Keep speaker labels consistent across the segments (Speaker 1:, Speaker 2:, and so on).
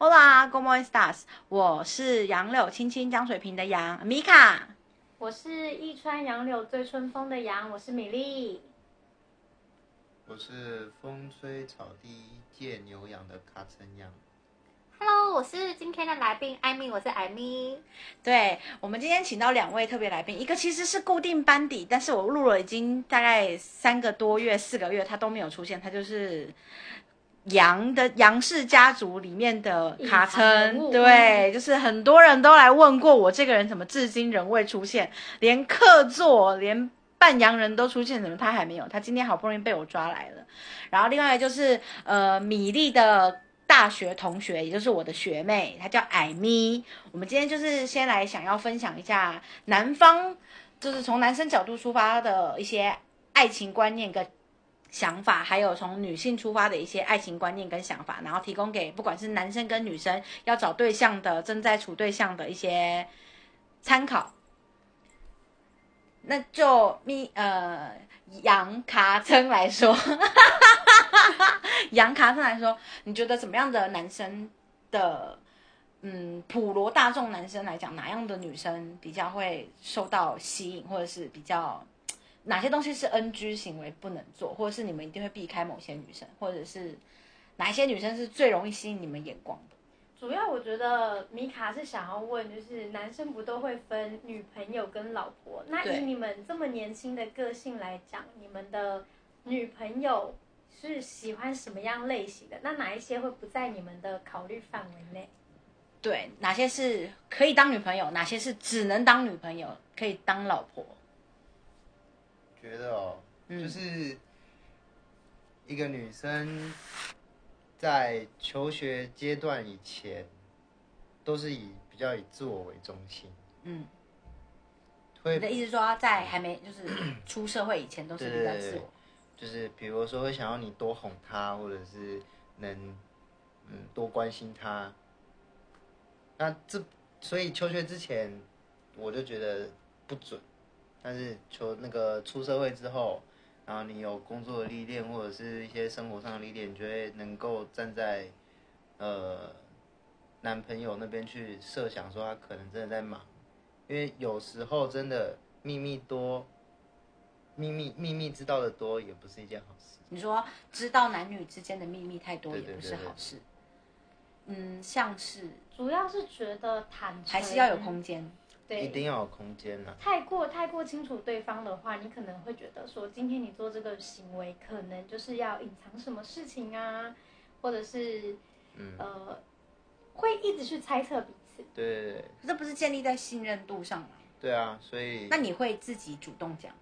Speaker 1: Hola，¿cómo estás？我是杨柳青青江水平的杨米卡。
Speaker 2: 我是一川杨柳醉春风的杨，我是米粒。
Speaker 3: 我是风吹草低见牛羊的卡森羊。
Speaker 4: Hello，我是今天的来宾艾米，我是艾米。
Speaker 1: 对我们今天请到两位特别来宾，一个其实是固定班底，但是我录了已经大概三个多月、四个月，他都没有出现，他就是杨的杨氏家族里面的卡
Speaker 2: 隐藏人
Speaker 1: 称，对，就是很多人都来问过我这个人怎么至今仍未出现，连客座连。半洋人都出现，怎么他还没有？他今天好不容易被我抓来了。然后另外就是呃，米粒的大学同学，也就是我的学妹，她叫艾咪。我们今天就是先来想要分享一下男方，就是从男生角度出发的一些爱情观念跟想法，还有从女性出发的一些爱情观念跟想法，然后提供给不管是男生跟女生要找对象的、正在处对象的一些参考。那就咪呃杨卡称来说，杨卡森来说，你觉得怎么样的男生的，嗯，普罗大众男生来讲，哪样的女生比较会受到吸引，或者是比较哪些东西是 NG 行为不能做，或者是你们一定会避开某些女生，或者是哪一些女生是最容易吸引你们眼光的？
Speaker 2: 主要我觉得米卡是想要问，就是男生不都会分女朋友跟老婆？那以你们这么年轻的个性来讲，你们的女朋友是喜欢什么样类型的？那哪一些会不在你们的考虑范围内？
Speaker 1: 对，哪些是可以当女朋友，哪些是只能当女朋友，可以当老婆？
Speaker 3: 觉得哦，
Speaker 1: 嗯
Speaker 3: 就是一个女生在求学阶段以前，都是以比较以自我为中心，
Speaker 1: 嗯，你的意思说，在还没 就是出社会以前，都是比较自我。
Speaker 3: 就是比如说会想要你多哄她，或者是能嗯多关心她。那这所以求学之前我就觉得不准，但是求那个出社会之后，然后你有工作的历练或者是一些生活上的历练，你就会能够站在呃男朋友那边去设想说他可能真的在忙，因为有时候真的秘密多。秘密秘密知道的多也不是一件好事。
Speaker 1: 你说知道男女之间的秘密太多也不是
Speaker 3: 对对对对
Speaker 1: 好事。嗯，像是
Speaker 2: 主要是觉得坦诚
Speaker 1: 还是要有空间。
Speaker 2: 对，
Speaker 3: 一定要有空间呐、
Speaker 2: 太过太过清楚对方的话，你可能会觉得说，今天你做这个行为，可能就是要隐藏什么事情啊，或者是
Speaker 3: 嗯，
Speaker 2: 呃，会一直去猜测彼此。
Speaker 3: 对对对
Speaker 1: 这不是建立在信任度上吗？
Speaker 3: 对啊，所以
Speaker 1: 那你会自己主动讲吗？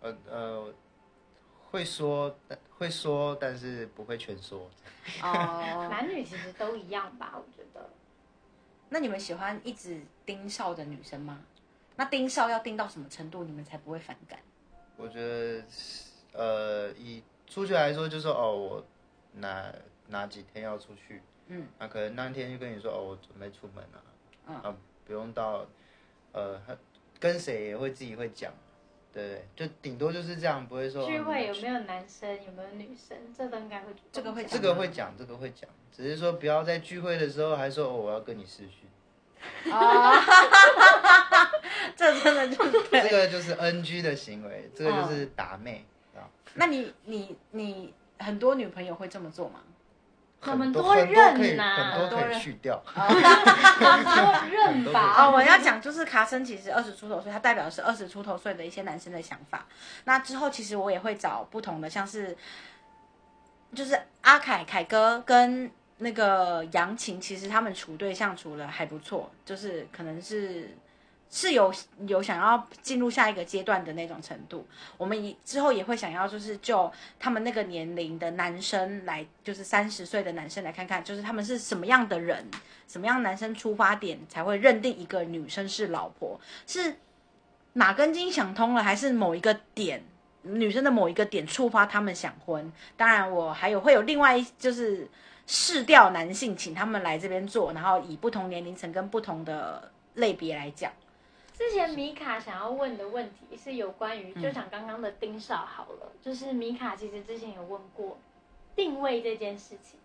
Speaker 3: 呃呃会说，但会说，但是不会全说。
Speaker 1: 哦，
Speaker 2: 男女其实都一样吧，我觉得。
Speaker 1: 那你们喜欢一直盯梢的女生吗？那盯梢要盯到什么程度，你们才不会反感？
Speaker 3: 我觉得呃以出去来说，就说哦我哪哪几天要出去，
Speaker 1: 嗯，
Speaker 3: 那可能那天就跟你说哦我准备出门了、
Speaker 1: 嗯
Speaker 3: 啊，不用到呃跟谁也会自己会讲。对对，就顶多就是这样，不会说
Speaker 2: 聚会有
Speaker 3: 有
Speaker 2: 没有男生，有没有女生，这个应该会
Speaker 1: 这个会讲
Speaker 3: 这个会讲，这个会讲，只是说不要在聚会的时候还说、哦、我要跟你视讯，
Speaker 1: 哦，这真的就是
Speaker 3: 这。个就是 NG 的行为，这个就是打妹，
Speaker 1: 那你你你很多女朋友会这么做吗？
Speaker 2: 我们
Speaker 3: 很多
Speaker 2: 多
Speaker 3: 很多可以
Speaker 2: 认呐。
Speaker 3: 很多可以去掉，
Speaker 2: 多认
Speaker 1: 哦，我要讲就是卡森其实二十出头岁，它代表的是二十出头岁的一些男生的想法。那之后其实我也会找不同的，像是就是阿凯凯哥跟那个杨琴，其实他们处对象处的还不错，就是可能是是有有想要进入下一个阶段的那种程度。我们以之后也会想要就是就他们那个年龄的男生来，就是三十岁的男生来看看，就是他们是什么样的人，什么样男生出发点才会认定一个女生是老婆？是哪根筋想通了，还是某一个点，女生的某一个点触发他们想婚？当然，我还有会有另外一就是试调男性，请他们来这边做，然后以不同年龄层跟不同的类别来讲。
Speaker 2: 之前米卡想要问的问题是有关于，就讲刚刚的丁少好了，就是米卡其实之前有问过定位这件事情。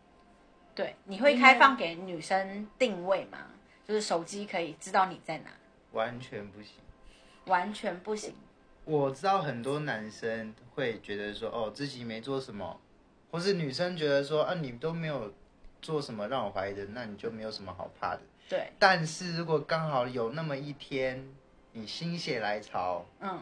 Speaker 1: 对，你会开放给女生定位吗？就是手机可以知道你在哪，
Speaker 3: 完全不行。
Speaker 1: 完全不行。
Speaker 3: 我知道很多男生会觉得说，哦，自己没做什么，或是女生觉得说，啊，你都没有做什么让我怀疑的，那你就没有什么好怕的。
Speaker 1: 对，
Speaker 3: 但是如果刚好有那么一天，你心血来潮，
Speaker 1: 嗯，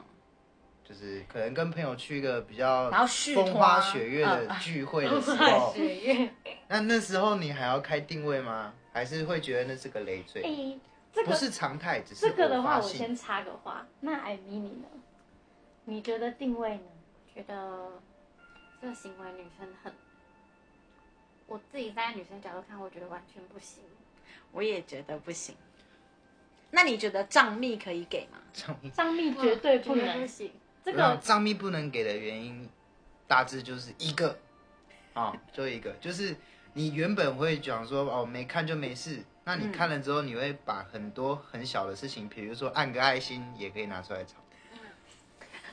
Speaker 3: 就是可能跟朋友去一个比较
Speaker 1: 然后续
Speaker 3: 风花
Speaker 1: 花
Speaker 3: 雪月
Speaker 1: 嗯
Speaker 3: 的聚会的时候。那那时候你还要开定位吗？还是会觉得那是个累赘？
Speaker 2: 哎，这个
Speaker 3: 不是常态，只是
Speaker 2: 这个的话，我先插个话。那艾米你呢？你觉得定位呢？
Speaker 4: 觉得这个行为女生很，我自己站在女生角度看，我觉得完全不行。
Speaker 1: 我也觉得不行。那你觉得账密可以给吗？
Speaker 3: 账密
Speaker 2: 账密绝对不能
Speaker 4: 不。行。
Speaker 2: 这
Speaker 3: 那
Speaker 2: 个
Speaker 3: 账密不能给的原因，大致就是一个，啊、就一个，就是你原本会讲说哦没看就没事，那你看了之后，你会把很多很小的事情，比如说按个爱心，也可以拿出来吵，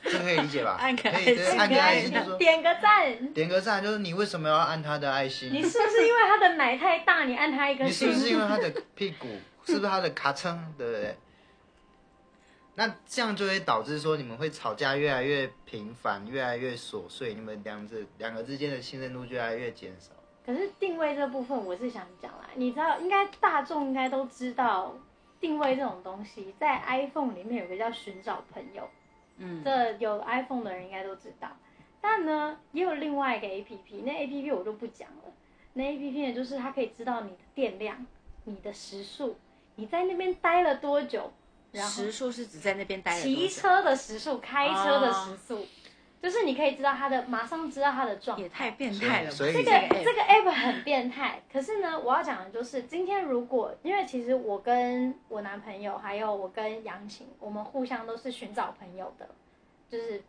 Speaker 3: 这个可以理解吧？
Speaker 1: 按个
Speaker 3: 可以，对
Speaker 1: 爱心
Speaker 3: 按个爱心，
Speaker 2: 点个赞。
Speaker 3: 点个赞，就是你为什么要按他的爱心？
Speaker 2: 你是不是因为他的奶太大，你按他一个
Speaker 3: 你是不是因
Speaker 2: 心？
Speaker 3: 为他的屁股，是不是他的咔称，对不对？那这样就会导致说你们会吵架越来越频繁，越来越琐碎，你们两者两个之间的信任度越来越减少。
Speaker 2: 可是定位这部分，我是想讲啦，你知道，应该大众应该都知道，定位这种东西，在 iPhone 里面有个叫寻找朋友，
Speaker 1: 嗯，
Speaker 2: 这有 iPhone 的人应该都知道。但呢，也有另外一个 APP，那 APP 我就不讲了。那 APP 呢，就是它可以知道你的电量、你的时速，你在那边待了多久，然后
Speaker 1: 时速是指在那边待了
Speaker 2: 骑车的时速、开车的时速，就是你可以知道他的，马上知道他的状态。
Speaker 1: 也太变态了吧！
Speaker 3: 所以
Speaker 2: 这个
Speaker 1: 这个
Speaker 2: 这个 app 很变态，可是呢，我要讲的就是，今天如果因为其实我跟我男朋友还有我跟杨晴，我们互相都是寻找朋友的，就是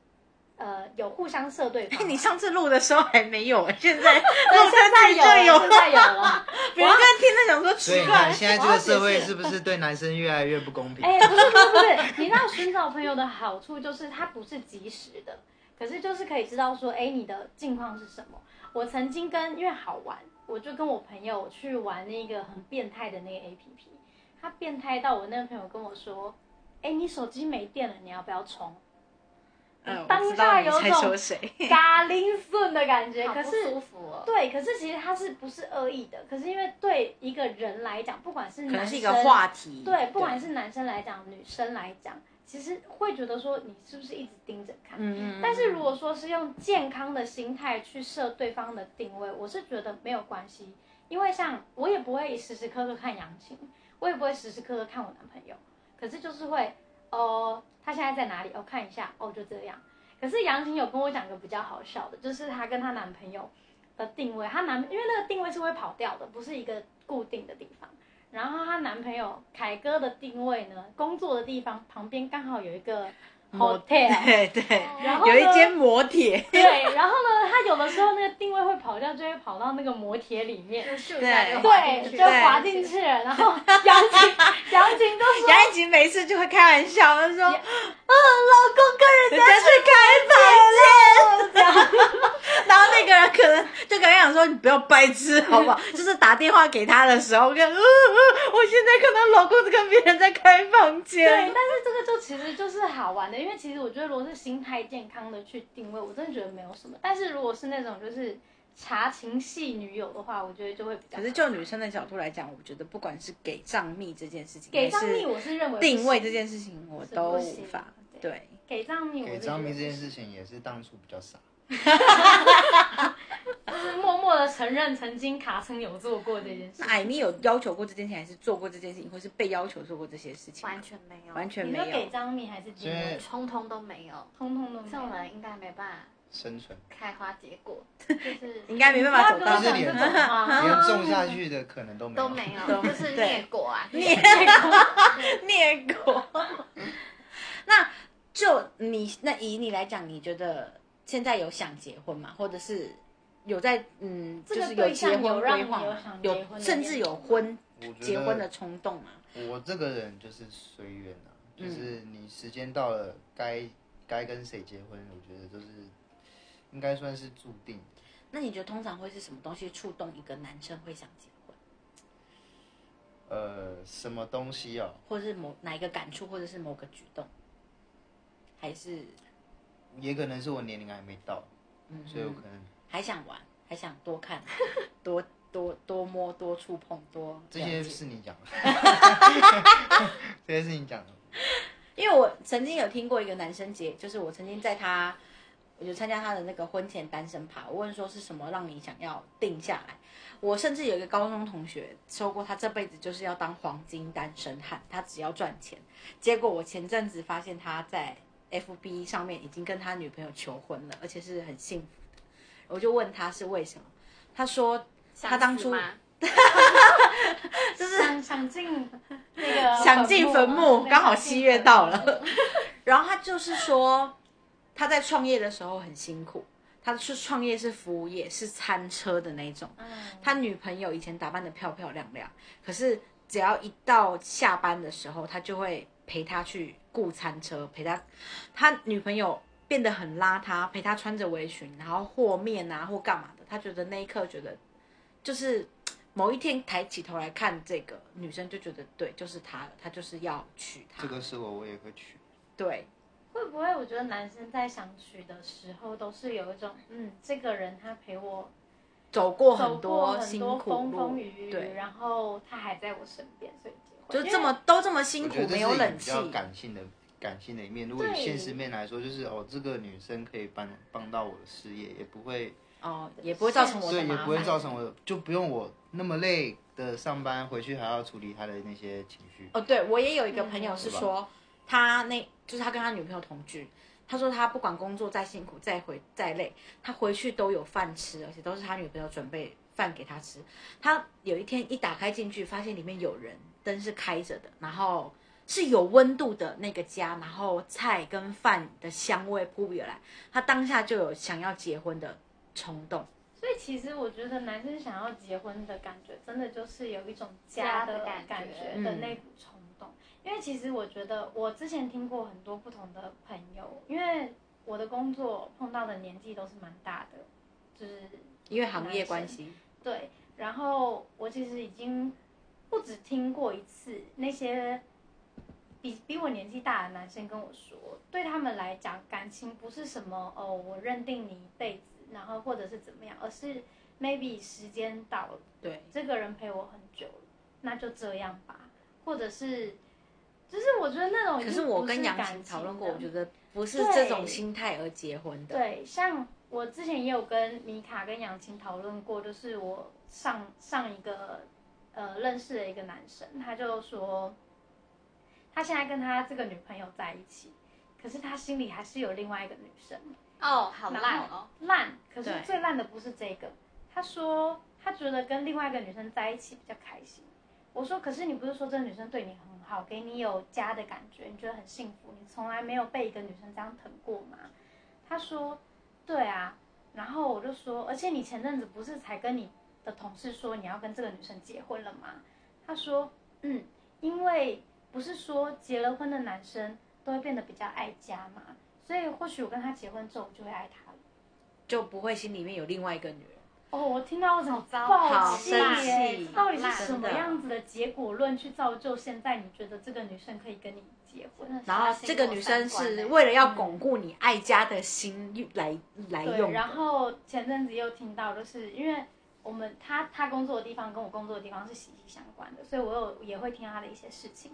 Speaker 2: 呃有互相射对方。
Speaker 1: 哎，你上次录的时候还没有，现在
Speaker 2: 对
Speaker 1: 录
Speaker 2: 现在有了，
Speaker 1: 有
Speaker 2: 现在有了。
Speaker 1: 别人看听着想说奇怪，，
Speaker 3: 现在这个社会是不是对男生越来越不公平？
Speaker 2: 哎、不是不是不是，你知道寻找朋友的好处就是它不是及时的，可是就是可以知道说，哎、你的近况是什么。我曾经跟因为好玩，我就跟我朋友去玩那个很变态的那个 APP，他变态到我那个朋友跟我说，哎、你手机没电了，你要不要充？
Speaker 1: 嗯，
Speaker 2: 当下有种 嘎铃顺的感觉，可是
Speaker 4: 舒服哦。
Speaker 2: 对，可是其实他是不是恶意的？可是因为对一个人来讲，不管是男生
Speaker 1: 可能是一个话题，
Speaker 2: 对，不管是男生来讲，女生来讲，其实会觉得说你是不是一直盯着看。
Speaker 1: 嗯嗯，
Speaker 2: 但是如果说是用健康的心态去设对方的定位，我是觉得没有关系，因为像我也不会时时刻刻看杨晴，我也不会时时刻刻看我男朋友，可是就是会哦，他现在在哪里？哦，看一下，哦，就这样。可是杨晴有跟我讲个比较好笑的，就是她跟她男朋友的定位，她男因为那个定位是会跑掉的，不是一个固定的地方。然后她男朋友凯哥的定位呢，工作的地方旁边刚好有一个 hotel，
Speaker 1: 对对，
Speaker 2: 然后
Speaker 1: 有一间摩铁，
Speaker 2: 对，然后呢，他有的时候那个定位会跑掉，就会跑到那个摩铁里面，
Speaker 4: 就咻一下就滑
Speaker 2: 对，就滑进去。然后杨景，杨景都说，
Speaker 1: 杨一吉每次就会开玩笑，他说：“嗯，老公跟人家去开房间。”然后那个人可能就跟他讲说：“你不要白痴好不好？” 就是打电话给他的时候，跟嗯嗯，我现在看到老公跟别人在开房间对，
Speaker 2: 但是这个就其实就是好玩的，因为其实我觉得如果是心态健康的去定位，我真的觉得没有什么。但是如果是那种就是查情系女友的话，我觉得就会比较
Speaker 1: 可是就女生的角度来讲，我觉得不管是给账密这件事情，
Speaker 2: 给账密，我是认为
Speaker 1: 是定位这件事情，我都无法。
Speaker 2: 对
Speaker 1: 对，
Speaker 2: 给账密，我
Speaker 3: 给账密这件事情也是当初比较傻，
Speaker 2: 就 是默默的承认曾经卡曾有做过这件事
Speaker 1: 那。艾米有要求过这件事情，还是做过这件事情，或是被要求做过这些事情？
Speaker 4: 完全没有，
Speaker 1: 完全没
Speaker 2: 你说给。张米还是金
Speaker 3: 所以？
Speaker 4: 通通都没有。
Speaker 2: 通通都没有
Speaker 4: 这种人应该没办法
Speaker 3: 生存
Speaker 4: 开花结果，就是
Speaker 1: 应该没办法走到
Speaker 2: 不要跟我讲这种话
Speaker 3: 连种下去的可能都没有。
Speaker 4: 都没有，就是孽果啊，
Speaker 1: 孽 孽果。那就你那以你来讲，你觉得现在有想结婚吗？或者是有在嗯，
Speaker 2: 这个
Speaker 1: 就是有结婚
Speaker 2: 对象有让
Speaker 1: 规划
Speaker 2: 有想？结婚的
Speaker 1: 甚至有婚
Speaker 3: 我觉
Speaker 1: 结婚的冲动吗？
Speaker 3: 我这个人就是随缘啊，
Speaker 1: 嗯
Speaker 3: 就是你时间到了，该该跟谁结婚，我觉得就是应该算是注定。
Speaker 1: 那你觉得通常会是什么东西触动一个男生会想结婚，
Speaker 3: 呃，什么东西哦？
Speaker 1: 或者是某哪一个感触，或者是某个举动，还是
Speaker 3: 也可能是我年龄还没到，所以我可能
Speaker 1: 还想玩，还想多看，多多多摸，多触碰，多
Speaker 3: 这些是你讲的，这些是你讲的。
Speaker 1: 因为我曾经有听过一个男生节，就是我曾经在他，我就参加他的那个婚前单身趴，我问说是什么让你想要定下来。我甚至有一个高中同学说过，他这辈子就是要当黄金单身汉，他只要赚钱。结果我前阵子发现他在 FB 上面已经跟他女朋友求婚了，而且是很幸福的。我就问他是为什么，他说他当初 就是
Speaker 2: 想想进那个
Speaker 1: 想进坟墓，刚好七月到了。然后他就是说，他在创业的时候很辛苦，他是创业是服务业，是餐车的那种。
Speaker 2: 嗯，
Speaker 1: 他女朋友以前打扮的漂漂亮亮，可是只要一到下班的时候，他就会陪他去雇餐车，陪他。他女朋友变得很邋遢，陪他穿着围裙，然后和面啊或干嘛的。他觉得那一刻觉得，就是某一天抬起头来看这个女生，就觉得对，就是他了，他就是要娶她。
Speaker 3: 这个是我，我也会娶。
Speaker 1: 对，
Speaker 2: 会不会？我觉得男生在想娶的时候，都是有一种，嗯，这个人他陪我
Speaker 1: 走过很多
Speaker 2: 很
Speaker 1: 辛苦
Speaker 2: 多风风雨雨，
Speaker 1: 对，
Speaker 2: 然后他还在我身边，所以。
Speaker 1: 就这么都这么辛苦没有冷气，
Speaker 3: 比较感性的感性的一面。如果以现实面来说，就是哦，这个女生可以帮帮到我的事业，也不会，
Speaker 1: 哦，也不会造成我的麻
Speaker 3: 所以也不会。造成我就不用我那么累的上班，回去还要处理她的那些情绪。
Speaker 1: 哦，对我也有一个朋友
Speaker 2: 嗯
Speaker 1: 是说，他那就是他跟他女朋友同居，他说他不管工作再辛苦再回再累，他回去都有饭吃，而且都是他女朋友准备饭给他吃。他有一天一打开进去，发现里面有人，灯是开着的，然后是有温度的那个家，然后菜跟饭的香味扑鼻而来，他当下就有想要结婚的冲动。
Speaker 2: 所以其实我觉得男生想要结婚的感觉，真的就是有一种家的
Speaker 4: 感觉
Speaker 2: 的那股冲动。因为其实我觉得我之前听过很多不同的朋友，因为我的工作碰到的年纪都是蛮大的，就是
Speaker 1: 因为行业关系，
Speaker 2: 对，然后我其实已经不止听过一次那些比比我年纪大的男生跟我说，对他们来讲，感情不是什么哦，我认定你一辈子，然后或者是怎么样，而是 maybe 时间到了，
Speaker 1: 对，
Speaker 2: 这个人陪我很久了，那就这样吧，或者是。就是我觉得那种已
Speaker 1: 可是我跟杨
Speaker 2: 感
Speaker 1: 琴讨论过，我觉得不是这种心态而结婚的。
Speaker 2: 对，像我之前也有跟米卡跟杨琴讨论过，就是我上上一个呃认识的一个男生，他就说他现在跟他这个女朋友在一起，可是他心里还是有另外一个女生，
Speaker 4: 哦，好烂哦。
Speaker 2: 烂。可是最烂的不是这个，他说他觉得跟另外一个女生在一起比较开心。我说，可是你不是说这个女生对你很好，给你有家的感觉，你觉得很幸福，你从来没有被一个女生这样疼过吗？他说，对啊。然后我就说，而且你前阵子不是才跟你的同事说你要跟这个女生结婚了吗？他说，嗯，因为不是说结了婚的男生都会变得比较爱家嘛，所以或许我跟他结婚之后，我就会爱他了。
Speaker 1: 就不会心里面有另外一个女人。
Speaker 2: 哦，我听到我怎么
Speaker 4: 糟
Speaker 2: 爆
Speaker 1: 好
Speaker 2: 气
Speaker 1: 生
Speaker 2: 耶！
Speaker 1: 气
Speaker 2: 到底是什么样子的结果论去造就现在你觉得这个女生可以跟你结婚？
Speaker 1: 然后这个女生是为了要巩固你爱家的心来来用。
Speaker 2: 然后前阵子又听到，就是因为我们他他工作的地方跟我工作的地方是息息相关的，所以我有也会听他的一些事情。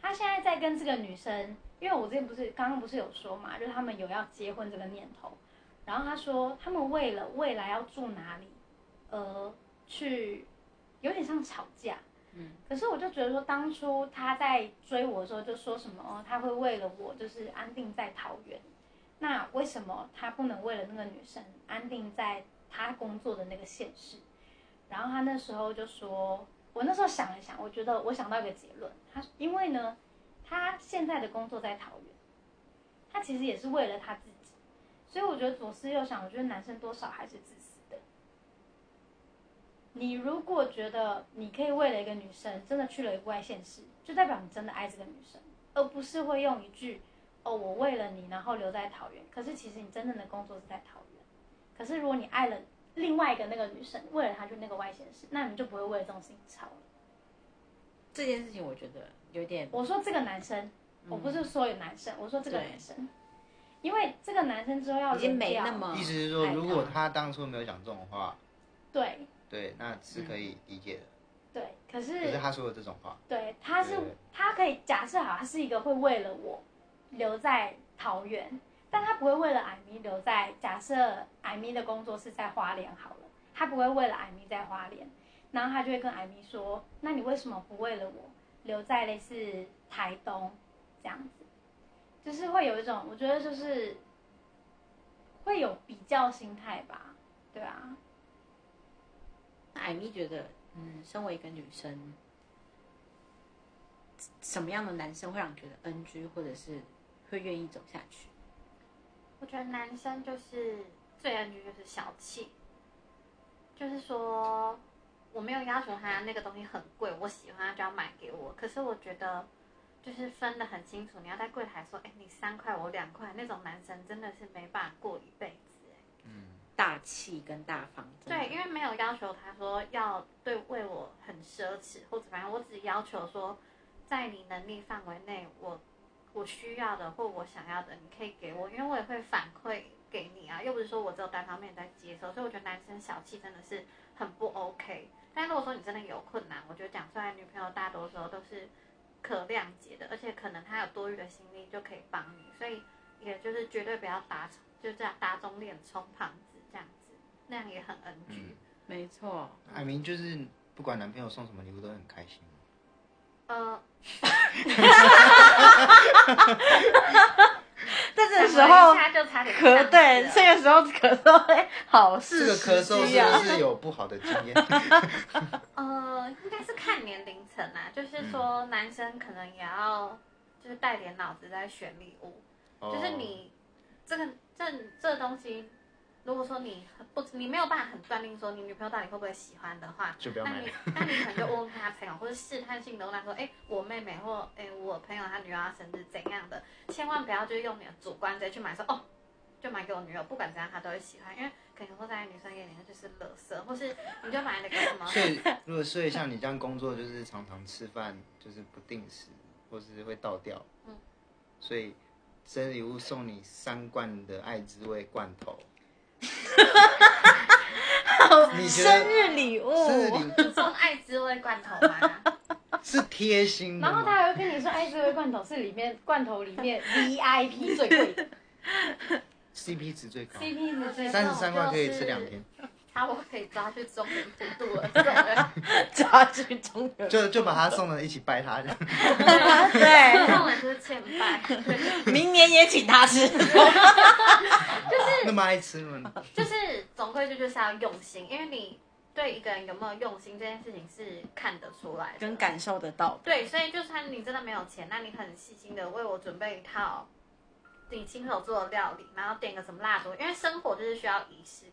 Speaker 2: 他现在在跟这个女生，因为我之前不是刚刚不是有说嘛，就是他们有要结婚这个念头，然后他说他们为了未来要住哪里，呃，去有点像吵架。
Speaker 1: 嗯，
Speaker 2: 可是我就觉得说，当初他在追我的时候就说什么哦，他会为了我就是安定在桃园，那为什么他不能为了那个女生安定在他工作的那个县市？然后他那时候就说，我那时候想了想，我觉得我想到一个结论，他因为呢，他现在的工作在桃园，他其实也是为了他自己，所以我觉得左思右想，我觉得男生多少还是自私的。你如果觉得你可以为了一个女生真的去了一个外县市，就代表你真的爱这个女生，而不是会用一句“哦，我为了你然后留在桃园”，可是其实你真正的工作是在桃园。可是如果你爱了另外一个那个女生为了他去那个外县市，那你们就不会为了这种事情吵了。
Speaker 1: 这件事情我觉得有点，
Speaker 2: 我说这个男生，我不是说有男生，我说这个男生，因为这个男生之后要
Speaker 1: 已经没那么
Speaker 3: 意思是说，
Speaker 1: 爱
Speaker 3: 如果他当初没有讲这种话，
Speaker 2: 对。
Speaker 3: 对，那是可以理解的。
Speaker 2: 对，可是
Speaker 3: 可是
Speaker 2: 是
Speaker 3: 他说的这种话，
Speaker 2: 对他是
Speaker 3: 对。
Speaker 2: 他可以假设好，他是一个会为了我留在桃园，但他不会为了艾米留在假设艾米的工作是在花莲好了，他不会为了艾米在花莲，然后他就会跟艾米说，那你为什么不为了我留在类似台东这样子？就是会有一种，我觉得就是会有比较心态吧，对啊，
Speaker 1: 艾米觉得，嗯，身为一个女生，什么样的男生会让你觉得 NG，或者是会愿意走下去？
Speaker 4: 我觉得男生就是最 NG 就是小气，就是说我没有要求他那个东西很贵，我喜欢他就要买给我。可是我觉得就是分得很清楚，你要在柜台说，哎，你三块我两块，那种男生真的是没办法过一辈子。嗯
Speaker 1: 大气跟大方，
Speaker 4: 对，因为没有要求他说要对为我很奢侈或怎么样，我只要求说，在你能力范围内，我我需要的或我想要的，你可以给我，因为我也会反馈给你啊，又不是说我只有单方面在接受，所以我觉得男生小气真的是很不 OK。但如果说你真的有困难，我觉得讲出来，女朋友大多时候都是可谅解的，而且可能她有多余的心力就可以帮你，所以也就是绝对不要打就这样打肿脸充胖子这样子，那样也很 NG。
Speaker 3: 嗯，
Speaker 1: 没错。
Speaker 3: 艾明就是不管男朋友送什么礼物都很开心。
Speaker 4: 呃，
Speaker 1: 在这个时候咳，对，这个时候咳嗽会好
Speaker 3: 这
Speaker 1: 事
Speaker 3: 个咳嗽是不是有不好的经验？
Speaker 4: 呃，应该是看年龄层啊，就是说男生可能也要就是带点脑子在选礼物，
Speaker 3: 哦
Speaker 4: 就是你这个这这东西，如果说你很不你没有办法很断定说你女朋友到底会不会喜欢的话，
Speaker 3: 就不要买
Speaker 4: 那你那你可能就问问看他朋友，或者试探性的问他说，哎、我妹妹或哎、我朋友她女儿要生日怎样的，千万不要就是用你的主观直接去买说哦。就买给我女友，不管怎样她都会喜欢，因为可能会在女生眼里那就是垃圾，或是你就买那个什么，
Speaker 3: 所以 如果所以像你这样工作，就是常常吃饭就是不定时，或是会倒掉。
Speaker 4: 嗯
Speaker 3: 所以生日礼物送你三罐的爱滋味罐头。你觉
Speaker 1: 生日礼物，
Speaker 3: 生日礼物
Speaker 4: 送爱滋味罐头吗？
Speaker 3: 是贴心的
Speaker 2: 然后他
Speaker 3: 吗？
Speaker 2: 还会跟你说，爱滋味罐头是里面罐头里面 VIP 最贵的
Speaker 3: CP 值最高
Speaker 2: ，，CP 值最高三
Speaker 3: 十三块可以吃两天，
Speaker 4: 差不多可以抓去中原普渡了，
Speaker 1: 抓去中原，
Speaker 3: 就就把他送了，一起拜他。
Speaker 1: 对，
Speaker 4: 这种人就是欠拜。
Speaker 1: 明年也请他吃。
Speaker 3: 就是那么爱吃吗？
Speaker 4: 就是总归就就是要用心，因为你对一个人有没有用心这件事情是看得出来的，
Speaker 1: 跟感受得到。
Speaker 4: 对，所以就算你真的没有钱，那你很细心的为我准备一套你亲手做的料理，然后点个什么蜡烛，因为生活就是需要仪式感，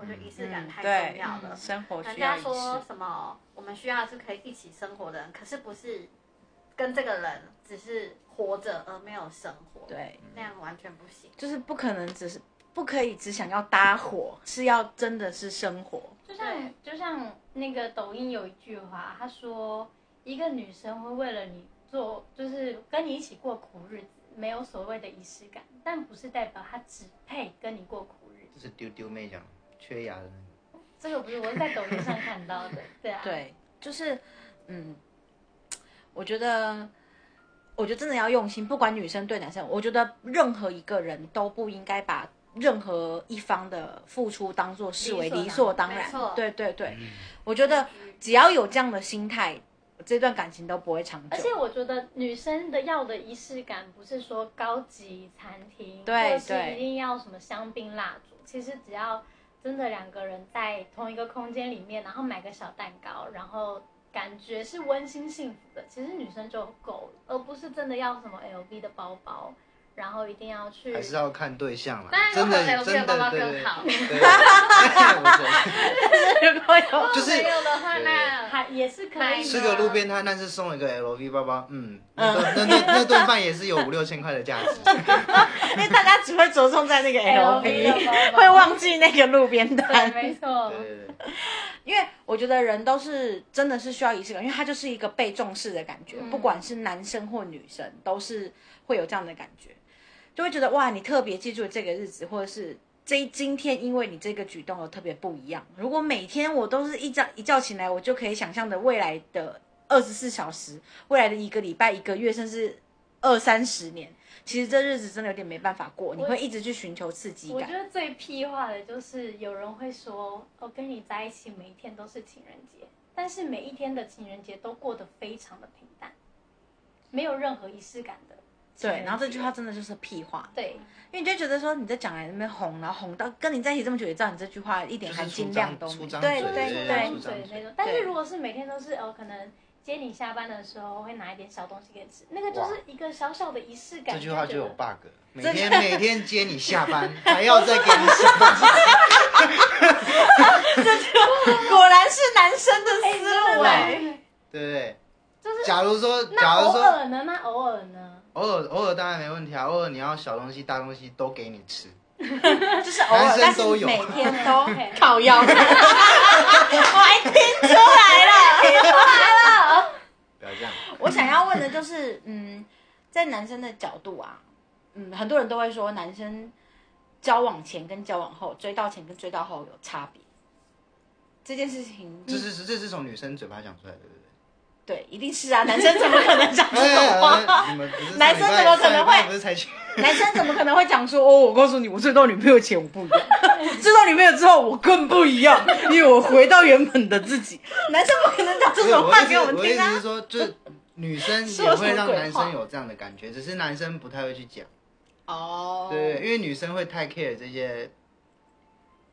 Speaker 4: 我觉得仪式感太重要了。
Speaker 1: 生活
Speaker 4: 人
Speaker 1: 需要仪
Speaker 4: 家说。什么？我们需要是可以一起生活的人，可是不是跟这个人只是活着而没有生活。，
Speaker 1: 对，
Speaker 4: 那样完全不行。
Speaker 1: 就是不可能只是不可以只想要搭伙，是要真的是生活。
Speaker 2: 就像就像那个抖音有一句话，他说一个女生会为了你做，就是跟你一起过苦日子，没有所谓的仪式感，但不是代表她只配跟你过苦日子。
Speaker 3: 这是丢丢妹讲缺牙的那个。
Speaker 2: 这个不是我是在抖音上看到的，对啊，，
Speaker 1: 对，就是嗯，我觉得。我觉得真的要用心，不管女生对男生，我觉得任何一个人都不应该把任何一方的付出当做视为理
Speaker 2: 理
Speaker 1: 所
Speaker 2: 所当
Speaker 1: 当然
Speaker 4: 然没错。
Speaker 1: 对对对，我觉得只要有这样的心态，这段感情都不会长久。
Speaker 2: 而且我觉得女生的要的仪式感，不是说高级餐厅，
Speaker 1: 对
Speaker 2: 或是一定要什么香槟蜡烛。其实只要真的两个人在同一个空间里面，然后买个小蛋糕，然后感觉是温馨幸福的，其实女生就够了，而不是真的要什么 LV 的包包，然后一定要去
Speaker 3: 还是要看对象啦
Speaker 4: 当然，
Speaker 3: 真的真
Speaker 4: 的
Speaker 3: 对对对，我觉得
Speaker 1: 如果有。
Speaker 3: 就是
Speaker 4: 没有的话，那
Speaker 2: 还也是可以。
Speaker 3: 吃个路边摊，但是送了一个 LV 包包，嗯，那那那那顿饭也是有五六千块的价值。
Speaker 1: 因为大家只会着重在那个
Speaker 2: LV
Speaker 1: 会忘记那个路边
Speaker 2: 对，
Speaker 1: 摊。
Speaker 2: 没错。
Speaker 3: 对。对对，
Speaker 1: 因为我觉得人都是真的是需要仪式感，因为它就是一个被重视的感觉，
Speaker 2: 嗯。
Speaker 1: 不管是男生或女生，都是会有这样的感觉，就会觉得哇，你特别记住这个日子，或者是这今天因为你这个举动而特别不一样。如果每天我都是一觉一觉醒来，我就可以想象的未来的二十四小时，未来的一个礼拜、一个月，甚至二三十年。其实这日子真的有点没办法过，你会一直去寻求刺激感。
Speaker 2: 我觉得最屁话的就是有人会说，我、跟你在一起每一天都是情人节，但是每一天的情人节都过得非常的平淡，没有任何仪式感的。
Speaker 1: 对，然后这句话真的就是屁话。
Speaker 2: 对，
Speaker 1: 因为你就觉得说你在讲来那边红，然后红到跟你在一起这么久，也知道你这句话一点含金量都没有。对
Speaker 2: 对
Speaker 1: 对对
Speaker 2: 对那种。但是如果是每天都是哦，可能接你下班的时候会拿一点小东西给你吃，那个就是一个小小的仪式感。
Speaker 3: 这句话就有 bug。每天每天接你下班，还要再给你洗。这就？
Speaker 1: 果然是男生的思路哎、
Speaker 2: 哎，
Speaker 3: 对不对？
Speaker 2: 就是
Speaker 3: 假如说，
Speaker 2: 那偶
Speaker 3: 假如说，
Speaker 2: 尔呢？那偶尔呢？
Speaker 3: 偶尔偶尔当然没问题啊，偶尔你要小东西大东西都给你吃，
Speaker 1: 就是偶尔，
Speaker 3: 男
Speaker 1: 但是
Speaker 3: 生都有
Speaker 1: 每天都 靠腰。我还听出来了。
Speaker 3: 不要这样。
Speaker 1: 我想要问的就是，嗯，在男生的角度啊，嗯，很多人都会说，男生交往前跟交往后，追到前跟追到后有差别。这件事情，
Speaker 3: 这是这是从女生嘴巴讲出来的，对不对？
Speaker 1: 对，一定是啊，男生怎么可能讲这
Speaker 3: 哎
Speaker 1: 种话？男生怎么可能会？男生怎么可能会讲说哦？我告诉你，我追到女朋友前我不一样，追到女朋友之后我更不一样，因为我回到原本的自己。男生不可能讲这种话给我们听啊
Speaker 3: 我意思是！说，就是女生也会让男生有这样的感觉，只是男生不太会去讲。
Speaker 1: 哦，
Speaker 3: 对，因为女生会太 care 这些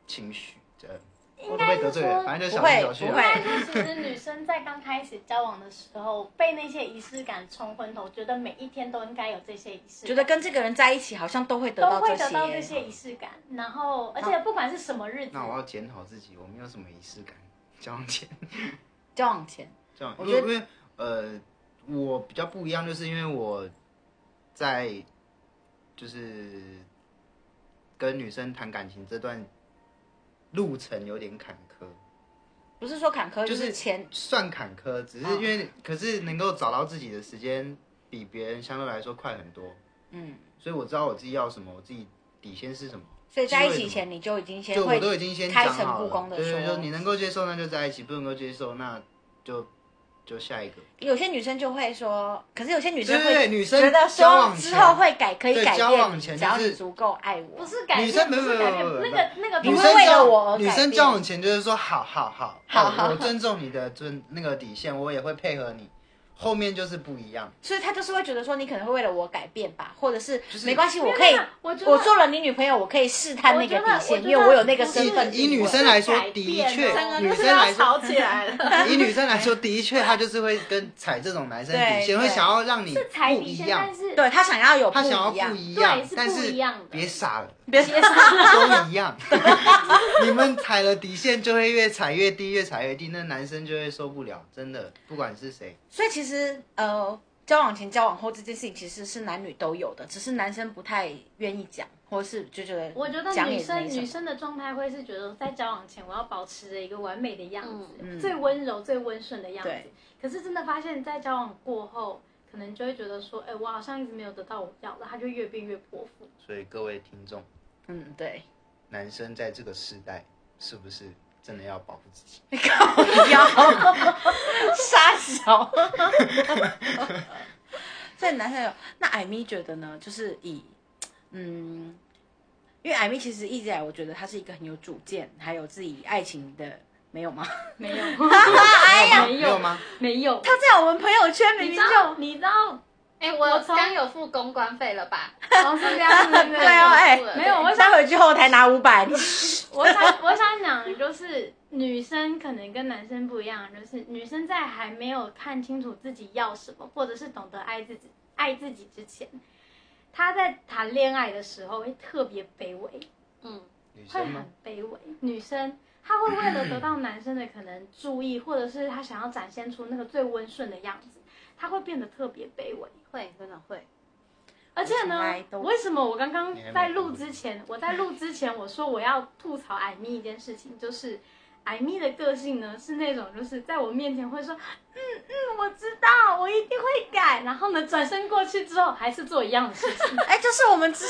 Speaker 3: 情绪，这我都
Speaker 2: 应该
Speaker 3: 得罪人，反正就小
Speaker 1: 不会
Speaker 3: 情小绪啊。
Speaker 1: 不会
Speaker 2: 但是其实女生在刚开始交往的时候，被那些仪式感冲昏头，觉得每一天都应该有这些仪式感，
Speaker 1: 觉得跟这个人在一起好像都会得到这
Speaker 2: 会得到这些。仪式感。然后，而且不管是什么日子，
Speaker 3: 那我要检讨自己，我没有什么仪式感，交往前
Speaker 1: 交往前，
Speaker 3: 交往，
Speaker 1: 我觉得
Speaker 3: 因为因为呃，我比较不一样，就是因为我在就是跟女生谈感情这段路程有点坎坷，
Speaker 1: 不是说坎坷，
Speaker 3: 就
Speaker 1: 就是是前
Speaker 3: 算坎坷，只是因为、可是能够找到自己的时间比别人相对来说快很多，
Speaker 1: 嗯，
Speaker 3: 所以我知道我自己要什么，我自己底线是什么。
Speaker 1: 所以在一起前你就已经先
Speaker 3: 就我都已经先
Speaker 1: 开诚布公的说
Speaker 3: 对对，就你能够接受那就在一起，不能够接受那就就下一个。
Speaker 1: 有些女生就会说，可是有些女生
Speaker 3: 对对对
Speaker 1: 会
Speaker 3: 女生
Speaker 1: 觉得
Speaker 3: 交往
Speaker 1: 之后会改，可以
Speaker 3: 对
Speaker 1: 改
Speaker 3: 交往
Speaker 1: 变你，
Speaker 3: 前就是
Speaker 1: 只要你足够爱我。
Speaker 2: 不是改
Speaker 3: 女生
Speaker 2: 变，不是改变，
Speaker 3: 没有没有没有
Speaker 2: 那个那个
Speaker 1: 不
Speaker 3: 女生
Speaker 1: 会为了
Speaker 3: 交
Speaker 1: 我而改
Speaker 3: 女生交往前就是说好好好，
Speaker 1: 好好
Speaker 3: 我我尊重你的尊那个底线，我也会配合你。后面就是不一样，
Speaker 1: 所以他就是会觉得说，你可能会为了我改变吧，或者是
Speaker 3: 就是
Speaker 1: 没关系，我可以，
Speaker 2: 我
Speaker 1: 我做了你女朋友，我可以试探那个底线，因为我有那个身份
Speaker 3: 以 以女生来说，的确
Speaker 2: 哦，
Speaker 3: 女生来说，
Speaker 4: 起来了。
Speaker 3: 以女生来说，的确她就是会跟踩这种男生底线，会想要让你不一，样
Speaker 2: 但，是
Speaker 1: 对他想要有
Speaker 3: 她想要不，一样但是
Speaker 2: 不一样的
Speaker 3: 别傻了，
Speaker 1: 别
Speaker 2: 傻了
Speaker 3: 都一样。你们踩了底线，就会越踩越低，越踩越低，那男生就会受不了，真的，不管是谁。
Speaker 1: 所以其实呃，交往前、交往后这件事情其实是男女都有的，只是男生不太愿意讲，或是就觉得
Speaker 2: 我觉得女生女生的状态会是觉得在交往前我要保持着一个完美的样子，
Speaker 1: 嗯
Speaker 2: 最温柔、最温顺的样子
Speaker 1: 对。
Speaker 2: 可是真的发现，在交往过后，可能就会觉得说，哎、我好像一直没有得到我要的，他就越变越泼妇。
Speaker 3: 所以各位听众，
Speaker 1: 嗯，对，
Speaker 3: 男生在这个时代是不是真的要保护自己？
Speaker 1: 你 靠腰，傻小。所以男生有，那艾米觉得呢？就是以，嗯，因为艾米其实一直以来，我觉得他是一个很有主见，还有自己爱情的，没有吗？
Speaker 2: 没有，
Speaker 1: 哎呀
Speaker 3: 没有吗？
Speaker 2: 没有。
Speaker 1: 他在我们朋友圈明明就。
Speaker 2: 你知道，
Speaker 4: 哎、
Speaker 2: 我
Speaker 4: 刚有付公关费了吧？
Speaker 2: 哦，是这样子，对
Speaker 1: 哦哎
Speaker 2: 没有，我
Speaker 1: 待
Speaker 2: 想，
Speaker 1: 回去后台拿五百。
Speaker 2: 我想，我想讲，就是女生可能跟男生不一样，就是女生在还没有看清楚自己要什么，或者是懂得爱自己、爱自己之前，她在谈恋爱的时候会特别卑微，
Speaker 4: 嗯，
Speaker 2: 会很？卑微。女生她会为了得到男生的可能注意，或者是她想要展现出那个最温顺的样子，她会变得特别卑微。
Speaker 4: 会真的会，
Speaker 2: 而且呢，为什么我刚刚在录之前，我在录之前我说我要吐槽艾米一件事情，就是艾米的个性呢是那种就是在我面前会说，嗯嗯，我知道，我一定会改，然后呢转身过去之后还是做一样的事情。
Speaker 1: 哎，就是我们之，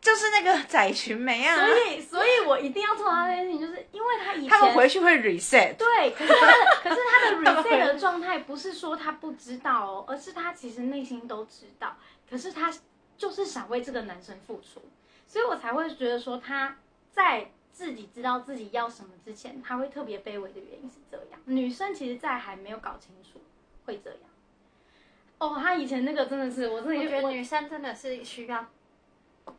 Speaker 1: 就是那个仔裙没啊，
Speaker 2: 所以，所以我一定要做到这件事情，就是因为他以前
Speaker 1: 他们回去会 reset。
Speaker 2: 对，可是他的，可 是他的 reset 的状态不是说他不知道哦，而是他其实内心都知道，可是他就是想为这个男生付出，所以我才会觉得说他在自己知道自己要什么之前，他会特别卑微的原因是这样。女生其实，在还没有搞清楚会这样。哦，他以前那个真的是，我真的
Speaker 4: 觉得女生真的是需要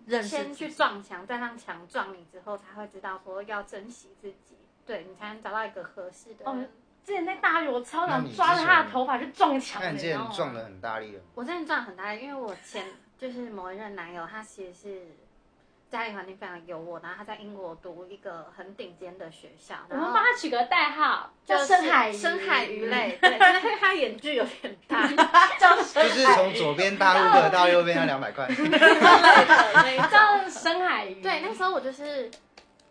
Speaker 1: 认识
Speaker 4: 先去撞墙，再让墙撞你之后，才会知道说要珍惜自己，对你才能找到一个合适的
Speaker 2: 哦。之前在大学，我超想抓着他的头发去撞墙
Speaker 3: 撞的很大力了，
Speaker 4: 我真的撞很大力，因为我前就是某一任男友，他其实是家庭环境非常优渥，然后他在英国读一个很顶尖的学校，
Speaker 2: 我们帮他取个代号，叫
Speaker 4: 就是
Speaker 2: 深海鱼。
Speaker 4: 深海鱼类，对，因为他眼距有点大，
Speaker 2: 叫深
Speaker 3: 就是从左边大陆客到右边要两百块，
Speaker 2: 叫深海鱼。
Speaker 4: 对，那时候我就是，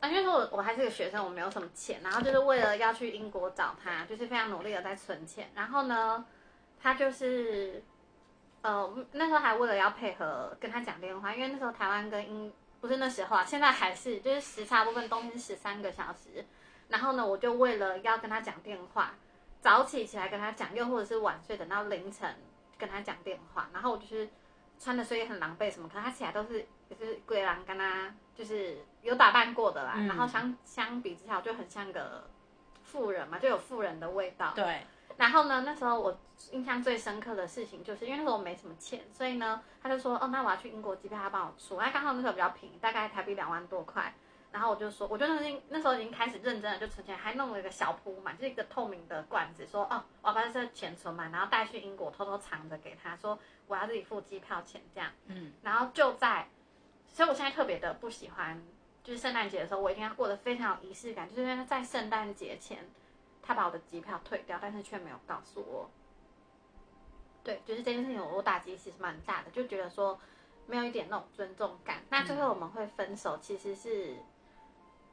Speaker 4: 啊，因为说我我还是个学生，我没有什么钱，然后就是为了要去英国找他，就是非常努力的在存钱。然后呢，他就是，呃，那时候还为了要配合跟他讲电话，因为那时候台湾跟英不是那时候啊，现在还是就是时差部分，冬天是十三个小时。然后呢，我就为了要跟他讲电话，早起起来跟他讲，又或者是晚睡等到凌晨跟他讲电话，然后我就是穿的睡衣很狼狈什么，可是他起来都是也是鬼狼跟他就是有打扮过的啦，
Speaker 1: 嗯
Speaker 4: 然后相相比之下，我就很像个富人嘛，就有富人的味道。
Speaker 1: 对，
Speaker 4: 然后呢，那时候我印象最深刻的事情，就是因为那时候我没什么钱，所以呢，他就说，哦，那我要去英国机票，他帮我出。那刚好那时候比较便宜，大概台币两万多块。然后我就说，我就那那时候已经开始认真的就存钱，还弄了一个小铺满，就是一个透明的罐子，说，哦，我要把这钱存满，然后带去英国偷偷藏着给他，说我要自己付机票钱这样。
Speaker 1: 嗯，
Speaker 4: 然后就在，所以我现在特别的不喜欢，就是圣诞节的时候，我一定要过得非常有仪式感，就是因为在圣诞节前，他把我的机票退掉，但是却没有告诉我。对，就是这件事情我打击其实蛮大的，就觉得说没有一点那种尊重感。那最后我们会分手，其实是，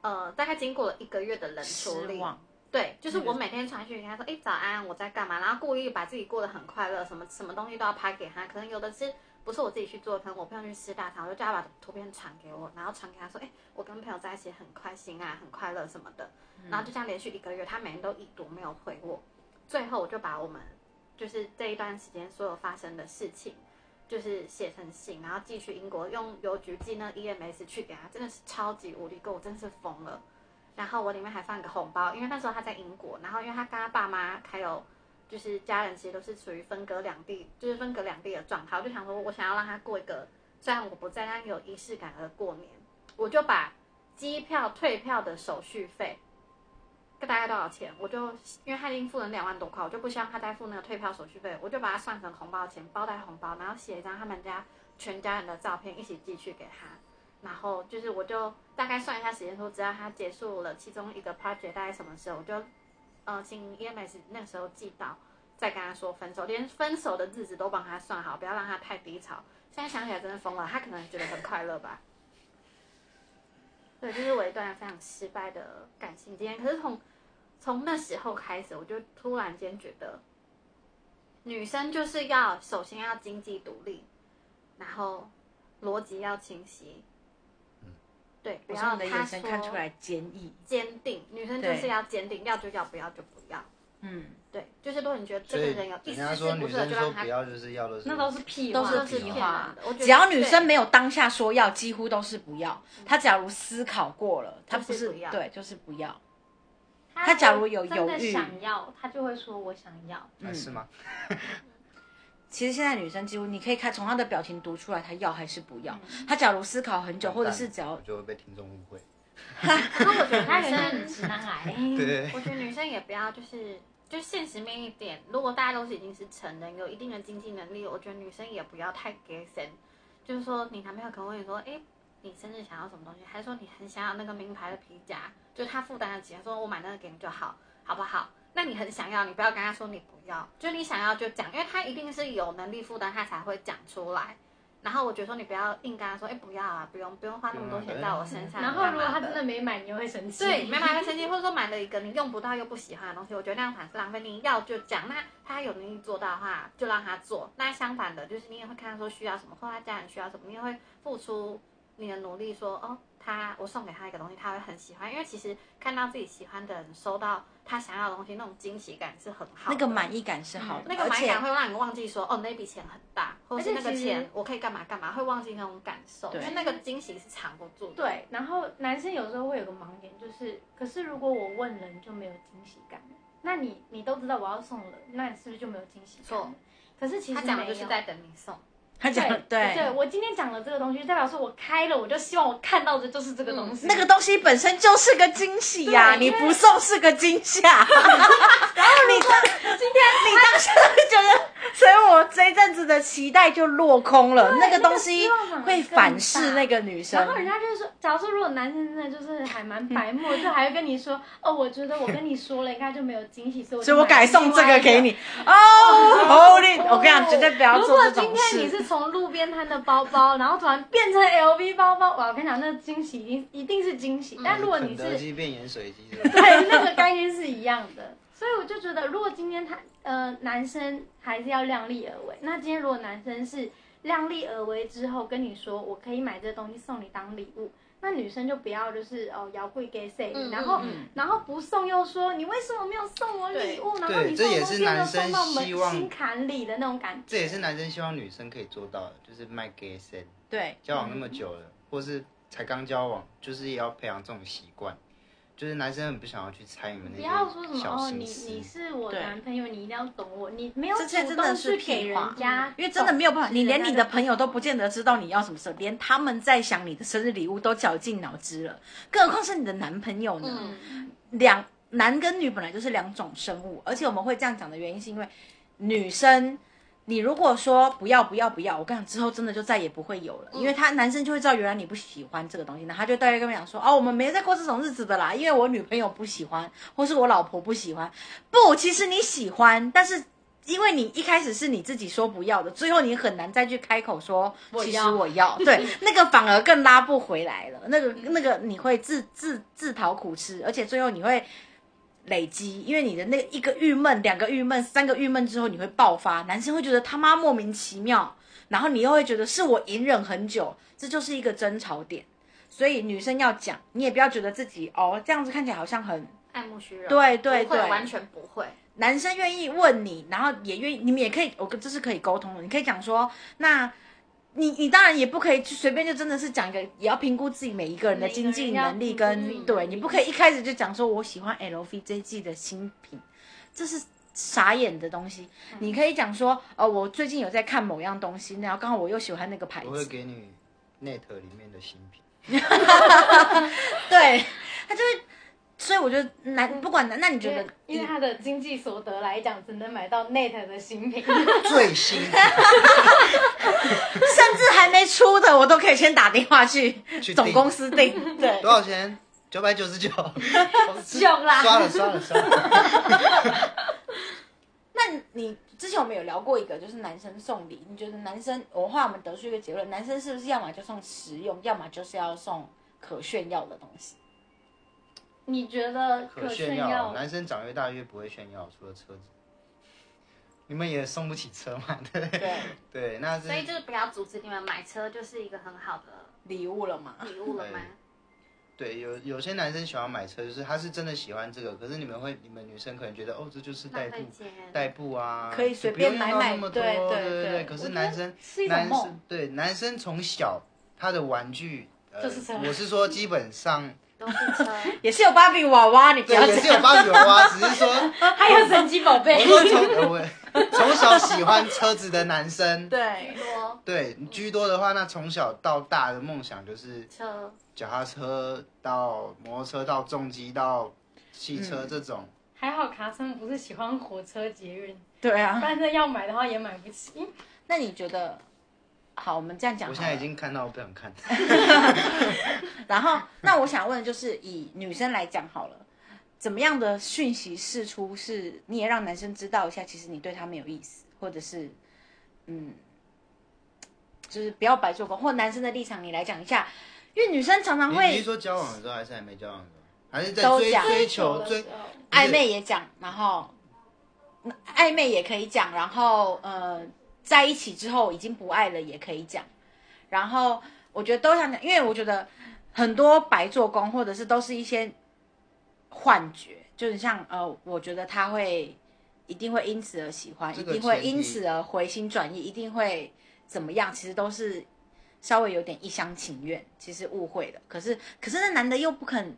Speaker 4: 呃，大概经过了一个月的冷处理。对，就是我每天传讯给他说，哎、早安，我在干嘛？然后故意把自己过得很快乐，什么什么东西都要拍给他。可能有的是不是我自己去做，可能我朋友去吃大餐，我就叫他把图片传给我，然后传给他说，哎、我跟朋友在一起很开心啊，很快乐什么的。然后就这样连续一个月，他每天都已读没有回我。最后我就把我们就是这一段时间所有发生的事情，就是写成信，然后寄去英国，用邮局寄那 EMS 去给他，真的是超级无敌够，我真是疯了。然后我里面还放一个红包，因为那时候他在英国，然后因为他跟他爸妈还有就是家人其实都是处于分隔两地，就是分隔两地的状态。我就想说，我想要让他过一个虽然我不在，但有仪式感的过年，我就把机票退票的手续费，大概多少钱？我就因为他已经付了两万多块，我就不希望他再付那个退票手续费，我就把它算成红包钱，包袋红包，然后写一张他们家全家人的照片一起寄去给他。然后就是我就大概算一下时间，说只要他结束了其中一个 project 大概什么时候，我就呃请 EMS 那时候寄到，再跟他说分手，连分手的日子都帮他算好，不要让他太低潮。现在想起来真的疯了，他可能觉得很快乐吧。对，这是我一段非常失败的感情经验。可是从从那时候开始，我就突然间觉得，女生就是要首先要经济独立，然后逻辑要清晰。对，不
Speaker 1: 我从你的
Speaker 4: 要他
Speaker 1: 眼神看出来坚毅。
Speaker 4: 坚定，女生就是要坚定，要就要，不要就不要。
Speaker 1: 嗯，
Speaker 4: 对，就是如果你觉得这个人有一
Speaker 3: 人家
Speaker 4: 丝丝
Speaker 3: 说女生
Speaker 4: 不适合，就让他
Speaker 3: 说不要就是要的是
Speaker 2: 那都是屁话，
Speaker 1: 都是屁话只要女生
Speaker 4: 对
Speaker 1: 没有当下说要，几乎都是不要。她假如思考过了，她不是
Speaker 4: 不要
Speaker 1: 对，就是不要。
Speaker 2: 他
Speaker 1: 他假如有犹豫
Speaker 2: 想要，他就会说我想要。
Speaker 3: 啊是吗？
Speaker 1: 其实现在女生几乎你可以看从她的表情读出来，她要还是不要。
Speaker 2: 嗯
Speaker 1: 她假如思考很久，或者是只要
Speaker 3: 就会被听众误会。
Speaker 4: 可是我觉得
Speaker 2: 他
Speaker 4: 女
Speaker 2: 原来
Speaker 4: 生，
Speaker 2: 直男癌，
Speaker 3: 对对
Speaker 4: 我觉得女生也不要就是就现实面一点。如果大家都是已经是成人，有一定的经济能力，我觉得女生也不要太给神。就是说，你男朋友可能会问你说，哎，你生日想要什么东西，还是说你很想要那个名牌的皮夹，就他负担得起，他说我买那个给你就好，好不好？那你很想要，你不要跟他说你不要，就你想要就讲，因为他一定是有能力负担，他才会讲出来。然后我觉得说你不要硬跟他说，哎，不要啊，不用不用花那么多钱在我身上。
Speaker 2: 然后如果他真的没买，你又会生气。
Speaker 4: 对，没买会生气，或者说买了一个你用不到又不喜欢的东西，我觉得那样反而是浪费。你要就讲，那他有能力做到的话，就让他做。那相反的，就是你也会看他说需要什么，或他家人需要什么，你也会付出你的努力说，哦，他我送给他一个东西，他会很喜欢。因为其实看到自己喜欢的人收到他想要的东西，那种惊喜感是很好。
Speaker 1: 那个满意感是好的，
Speaker 4: 那个满意感会让你忘记说，哦，那笔钱很大，或者是那个钱我可以干嘛干嘛，会忘记那种感受，因为那个惊喜是藏不住的。
Speaker 2: 对，然后男生有时候会有个盲点，就是，可是如果我问了，你就没有惊喜感。那你你都知道我要送了，那你是不是就没有惊喜感
Speaker 4: 错？
Speaker 2: 可是其实
Speaker 4: 他讲的就是在等你送。
Speaker 1: 他讲
Speaker 2: 对
Speaker 1: 对
Speaker 2: 我今天讲了这个东西，代表说我开了，我就希望我看到的就是这个东西。
Speaker 1: 那个东西本身就是个惊喜呀、你不送是个惊吓。然后你今天你当时就觉得，所以我这一阵子的期待就落空了。那个东西会反噬那个女生
Speaker 2: 然。后人家就是说，假如说如果男生真的就是还蛮白目，就还会跟你说，哦，我觉得我跟你说了，应该就没有惊喜，所以我
Speaker 1: 所以我改送这个给
Speaker 2: 你。
Speaker 1: 哦哦，Holy！我跟你讲，绝对不要
Speaker 2: 如果
Speaker 1: 做这种
Speaker 2: 今天你。是从路边摊的包包，然后突然变成 LV 包包，哇！我跟你讲，那惊喜一定一定是惊喜。但如果你
Speaker 3: 肯德
Speaker 2: 是
Speaker 3: 基变盐水鸡，
Speaker 2: 对那个概念是一样的，所以我就觉得，如果今天他呃男生还是要量力而为，那今天如果男生是量力而为之后跟你说，我可以买这东西送你当礼物。那女生就不要就是哦摇贵给谁，
Speaker 4: 嗯
Speaker 2: 然后、
Speaker 1: 嗯
Speaker 2: 然后不送又说你为什么没有送我礼物，然后你送的
Speaker 3: 这也是
Speaker 2: 东西又
Speaker 3: 男生
Speaker 2: 送到门
Speaker 3: 希望
Speaker 2: 心坎里的那种感觉。
Speaker 3: 这也是男生希望女生可以做到的，就是卖给谁。
Speaker 1: 对，
Speaker 3: 交往那么久了，或是才刚交往，就是也要培养这种习惯。就是男生很不想要去猜你们那
Speaker 2: 不要说什么哦，你。你是我男朋友，你一定要懂我，你没有
Speaker 1: 这些
Speaker 2: 主
Speaker 1: 真的是
Speaker 2: 动去给人家，
Speaker 1: 因为真的没有办法，你连你的朋友都
Speaker 2: 不。
Speaker 1: 不见得知道你要什么时候，连他们在想你的生日礼物都绞尽脑汁了，更何况是你的男朋友呢？
Speaker 4: 嗯，
Speaker 1: 两男跟女本来就是两种生物，而且我们会这样讲的原因是因为女生，你如果说不要不要不要，我跟你讲之后真的就再也不会有了，因为他男生就会知道原来你不喜欢这个东西，那他就大概跟我讲说，哦，我们没在过这种日子的啦，因为我女朋友不喜欢，或是我老婆不喜欢。不，其实你喜欢，但是。因为你一开始是你自己说不要的，最后你很难再去开口说，其实
Speaker 2: 我要
Speaker 1: 我要，对，那个反而更拉不回来了。那个那个你会自自自讨苦吃，而且最后你会累积，因为你的那一个郁闷、两个郁闷、三个郁闷之后，你会爆发。男生会觉得他妈莫名其妙，然后你又会觉得是我隐忍很久，这就是一个争吵点。所以女生要讲，你也不要觉得自己哦这样子看起来好像很
Speaker 4: 爱慕虚荣，
Speaker 1: 对对对
Speaker 4: 完全不会。
Speaker 1: 男生愿意问你，然后也愿意，你们也可以，我跟这是可以沟通的。你可以讲说，那你你当然也不可以去随便就真的是讲一个，也要评估自己每一个人的经济能力跟对，
Speaker 2: 能力
Speaker 1: 你不可以一开始就讲说我喜欢 LV 这一季的新品，这是傻眼的东西。你可以讲说，呃，我最近有在看某样东西，然后刚好我又喜欢那个牌子
Speaker 3: 我会
Speaker 1: 子，
Speaker 3: 给你 Net 里面的新品。
Speaker 1: 对，他就是，所以我觉得男不管男，那你觉得
Speaker 2: 因为因为他的经济所得来讲，只能买到 Net 的新品。
Speaker 3: 最新品
Speaker 1: 甚至还没出的，我都可以先打电话去
Speaker 3: 去
Speaker 1: 总公司订，对。
Speaker 3: 多少钱？九百九十九。
Speaker 2: 囧啦
Speaker 3: 刷了刷了刷了。
Speaker 1: 那你之前我们有聊过一个，就是男生送礼，你觉得男生，我后来我们得出一个结论，男生是不是要么就送实用，要么就是要送可炫耀的东西？
Speaker 2: 你觉得
Speaker 3: 可
Speaker 2: 炫
Speaker 3: 炫耀，男生长越大越不会炫耀，除了车子。你们也送不起车嘛？对
Speaker 1: 对，
Speaker 3: 对，那是
Speaker 4: 所以就是不要阻止你们买车，就是一个很好的
Speaker 1: 礼物了嘛？
Speaker 4: 礼物了吗？
Speaker 3: 对有有些男生喜欢买车，就是他是真的喜欢这个，可是你们会，你们女生可能觉得哦，这就是代步代步啊，
Speaker 1: 可以随便买买对对
Speaker 3: 对
Speaker 1: 对
Speaker 3: 对。可是男生
Speaker 2: 是一种梦
Speaker 3: 男生，对男生从小他的玩具，呃
Speaker 2: 就是
Speaker 3: 我是说基本上
Speaker 1: 也是有芭比娃娃，你不
Speaker 3: 对
Speaker 1: 要这样。
Speaker 3: 也是有芭比娃娃，只是说
Speaker 2: 还有神奇宝贝
Speaker 3: 我。说从从小喜欢车子的男生，
Speaker 1: 对
Speaker 4: 居，多
Speaker 3: 对居多的话，那从小到大的梦想就是
Speaker 4: 车，
Speaker 3: 脚踏车到摩托车到重机到汽车这种。
Speaker 2: 还好卡森不是喜欢火车捷运，
Speaker 1: 对啊
Speaker 2: 不。然真的要买的话也买不起。
Speaker 1: 那你觉得好，我们这样讲。
Speaker 3: 我现在已经看到不想看。
Speaker 1: 然后，那我想问的就是，以女生来讲好了，怎么样的讯息释出是你也让男生知道一下，其实你对他没有意思，或者是嗯，就是不要白做工，或男生的立场你来讲一下，因为女生常常
Speaker 3: 你你
Speaker 1: 会
Speaker 3: 是说交往的时候，还是还没交往的时候，还是在追
Speaker 1: 都讲
Speaker 3: 追求追？
Speaker 1: 暧昧也讲，然后那暧昧也可以讲，然后呃，在一起之后已经不爱了也可以讲，然后我觉得都想讲，因为我觉得很多白做工或者是都是一些幻觉，就是像呃，我觉得他会一定会因此而喜欢，
Speaker 3: 这个
Speaker 1: 一定会
Speaker 3: 前提
Speaker 1: 因此而回心转意，一定会怎么样，其实都是稍微有点一厢情愿，其实误会了。可是可是那男的又不肯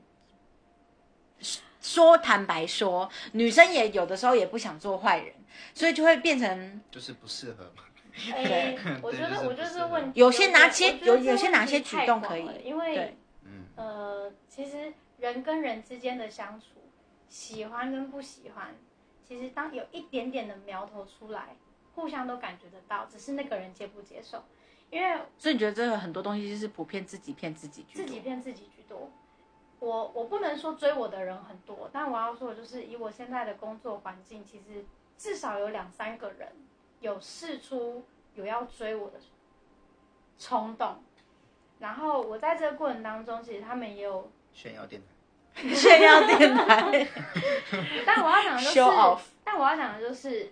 Speaker 1: 说坦白说，女生也有的时候也不想做坏人，所以就会变成
Speaker 3: 就是不适合嘛。
Speaker 2: 哎，我觉得我觉得
Speaker 3: 不适合
Speaker 2: 这问
Speaker 1: 有些哪些有有些哪些举动可以
Speaker 2: 因为
Speaker 3: 嗯，
Speaker 2: 呃，其实人跟人之间的相处，喜欢跟不喜欢，其实当有一点点的苗头出来，互相都感觉得到，只是那个人接不接受。因为
Speaker 1: 所以你觉得这个很多东西就是普遍自己骗自己居
Speaker 2: 自己骗自己居多。我我不能说追我的人很多，但我要说的就是以我现在的工作环境，其实至少有两三个人有试出有要追我的冲动。然后我在这个过程当中，其实他们也有，
Speaker 3: 炫耀电台。
Speaker 1: 炫耀电台
Speaker 2: 但我要讲的就是但我要讲的就是，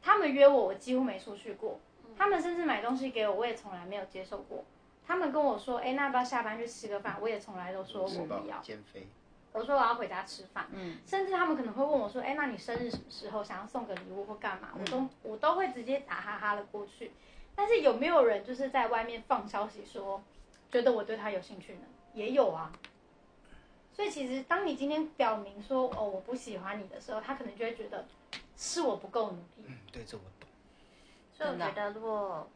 Speaker 2: 他们约我，我几乎没出去过。他们甚至买东西给我，我也从来没有接受过。他们跟我说：“哎，那要不要下班去吃个饭？”我也从来都说我不要。
Speaker 3: 减肥，
Speaker 2: 我说我要回家吃饭。
Speaker 1: 嗯，
Speaker 2: 甚至他们可能会问我说：“哎，那你生日什么时候？想要送个礼物或干嘛？”我都我都会直接打哈哈的过去。但是有没有人就是在外面放消息说，觉得我对他有兴趣呢？也有啊。所以其实当你今天表明说哦我不喜欢你的时候，他可能就会觉得是我不够努力。
Speaker 3: 嗯，对，这我懂。
Speaker 4: 所以我觉得，如果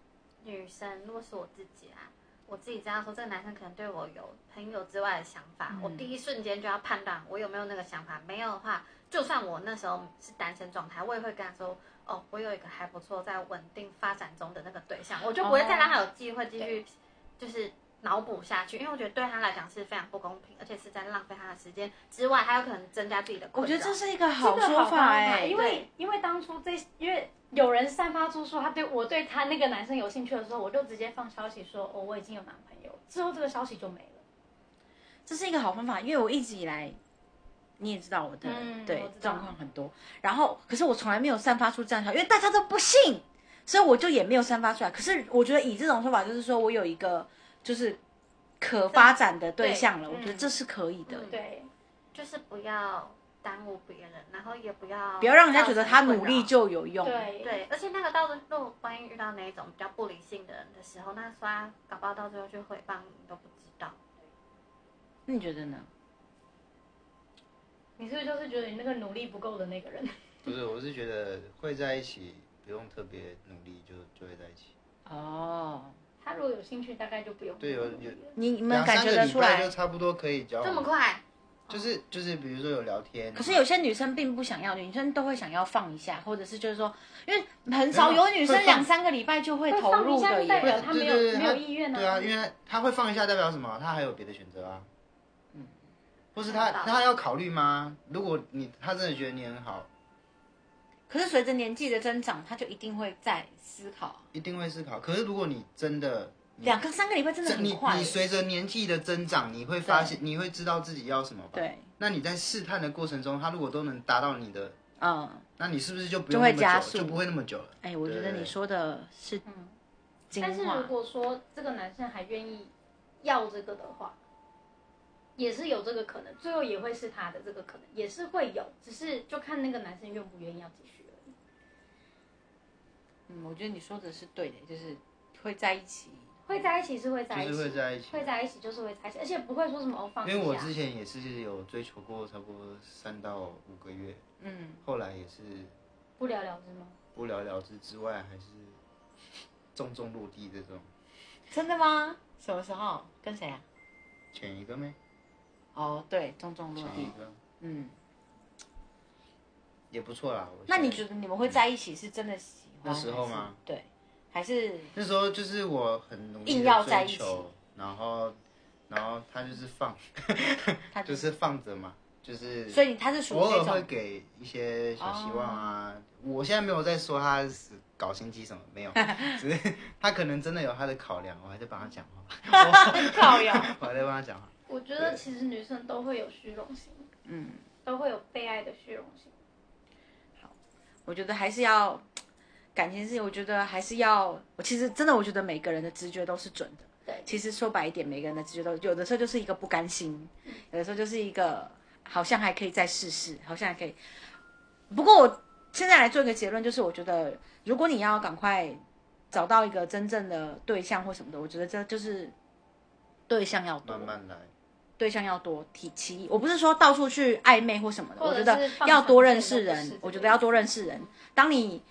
Speaker 4: 女生，如果是我自己啊，我自己知道说这个男生可能对我有朋友之外的想法，
Speaker 1: 嗯
Speaker 4: 我第一瞬间就要判断我有没有那个想法。没有的话，就算我那时候是单身状态，我也会跟他说，哦，我有一个还不错在稳定发展中的那个对象，我就不会再让他有机会继续就是脑补下去，因为我觉得对他来讲是非常不公平，而且是在浪费他的时间之外，还有可能增加自己的困扰。
Speaker 1: 我觉得这是一个好说
Speaker 2: 法
Speaker 1: 哎、
Speaker 2: 因为因为当初这因为有人散发出说他对我对他那个男生有兴趣的时候，我就直接放消息说哦我已经有男朋友，之后这个消息就没了。
Speaker 1: 这是一个好方法，因为我一直以来，你也知道我的、对状况很多，然后可是我从来没有散发出这样的消息，因为大家都不信，所以我就也没有散发出来。可是我觉得以这种说法，就是说我有一个就是可发展的对象了，我觉得这是可以的。
Speaker 4: 嗯
Speaker 2: 对，
Speaker 4: 就是不要耽误别人，然后也不要
Speaker 1: 不要让人家觉得他努力就有用。
Speaker 2: 对
Speaker 4: 对，而且那个到时候，如果万一遇到那一种比较不理性的人的时候，那说他搞不好到最后去诽谤你都不知道。
Speaker 1: 那你觉得呢？
Speaker 2: 你是不是就是觉得你那个努力不够的那个人？
Speaker 3: 不是，我是觉得会在一起，不用特别努力就就会在一起。
Speaker 1: 哦，
Speaker 2: 他如果有兴趣，大概就不用
Speaker 3: 对有有
Speaker 1: 你你们感觉得出来
Speaker 3: 就差不多可以交往。
Speaker 4: 这么快？
Speaker 3: 就是就是，比如说有聊天。
Speaker 1: 可是有些女生并不想要，女生都会想要放一下，或者是就是说，因为很少有女生两三个礼拜就会投入的
Speaker 2: 代表她。没有
Speaker 3: 对对对
Speaker 2: 没有意愿啊
Speaker 3: 对啊，因为她会放一下，代表什么？她还有别的选择啊。
Speaker 1: 嗯，
Speaker 3: 或是他
Speaker 4: 知道
Speaker 3: 他要考虑吗？如果你他真的觉得你很好，
Speaker 1: 可是随着年纪的增长，他就一定会在思考。
Speaker 3: 一定会思考。可是如果你真的
Speaker 1: 两个三个礼拜真的很快
Speaker 3: 你。随着年纪的增长，你会发现你会知道自己要什么吧？。
Speaker 1: 对，
Speaker 3: 那你在试探的过程中，他如果都能达到你的，
Speaker 1: 嗯，
Speaker 3: 那你是不是就不用那么久，
Speaker 1: 会加速
Speaker 3: 就不会那么久了？
Speaker 1: 哎，我觉得你说的是
Speaker 2: 嗯，但是如。果说这个男生还愿意要这个的话，也是有这个可能，最后也会是他的这个可能，也是会有，只是就看那个男生愿不愿意要继续。
Speaker 1: 嗯，我觉得你说的是对的，就是会在一起。
Speaker 2: 会在一起是会在一
Speaker 3: 就
Speaker 2: 起，
Speaker 3: 是会在一起。
Speaker 2: 会在一起就是会在一起，而且不会说什么哦放
Speaker 3: 因为我之前也是有追求过差不多三到五个月，
Speaker 1: 嗯，
Speaker 3: 后来也是
Speaker 2: 不了了之吗？
Speaker 3: 不了了之之外，还是重重落地这种。
Speaker 1: 真的吗？什么时候？跟谁啊？
Speaker 3: 前一个没？
Speaker 1: 哦，对，重重落地。
Speaker 3: 前一个
Speaker 1: 嗯，
Speaker 3: 也不错啦。我
Speaker 1: 那你觉得你们会在一起是真的？
Speaker 3: 那时候吗？
Speaker 1: 对，还是
Speaker 3: 那时候就是我很努力
Speaker 1: 硬要
Speaker 3: 的
Speaker 1: 在一起
Speaker 3: 追求，然后然后他就是放，
Speaker 1: 他
Speaker 3: 就是放着嘛，就是
Speaker 1: 所以他是属于
Speaker 3: 偶尔会给一些小希望啊。
Speaker 1: 哦
Speaker 3: 我现在没有在说他是搞心机什么，没有，只是他可能真的有他的考量，我还在帮他讲话，
Speaker 1: 考量。
Speaker 3: 我还在帮他讲话。
Speaker 2: 我觉得其实女生都会有虚荣心，
Speaker 1: 嗯，
Speaker 2: 都会有被爱的虚荣心。
Speaker 1: 我觉得还是要感情事情，我觉得还是要，我其实真的我觉得每个人的直觉都是准的。
Speaker 2: 对
Speaker 1: 其实说白一点，每个人的直觉都有的时候就是一个不甘心，有的时候就是一个好像还可以再试试，好像还可以。不过我现在来做一个结论，就是我觉得如果你要赶快找到一个真正的对象或什么的，我觉得这就是对象要多
Speaker 3: 慢，慢来，
Speaker 1: 对象要多提其一。我不是说到处去暧昧或什么的，我觉得要多认
Speaker 2: 线
Speaker 1: 识人我觉得要多认识人。当你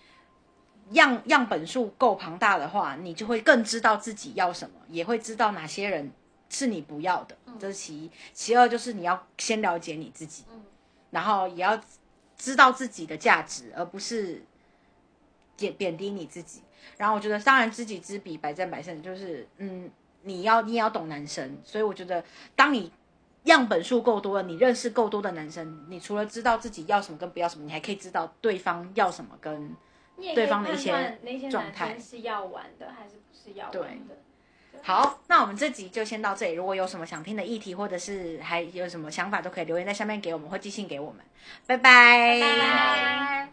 Speaker 1: 样样本数够庞大的话，你就会更知道自己要什么，也会知道哪些人是你不要的，这是其一。其二就是你要先了解你自己，
Speaker 2: 嗯
Speaker 1: 然后也要知道自己的价值，而不是贬贬低你自己。然后我觉得，当然知己知彼，百战百胜，就是嗯，你要你也要懂男生，所以我觉得，当你样本数够多了，你认识够多的男生，你除了知道自己要什么跟不要什么，你还可以知道对方要什么跟对方的一些状态
Speaker 2: 是要玩的还是不是要玩的。
Speaker 1: 好，那我们这集就先到这里。如果有什么想听的议题，或者是还有什么想法，都可以留言在下面给我们，或寄信给我们。拜拜。
Speaker 2: 拜拜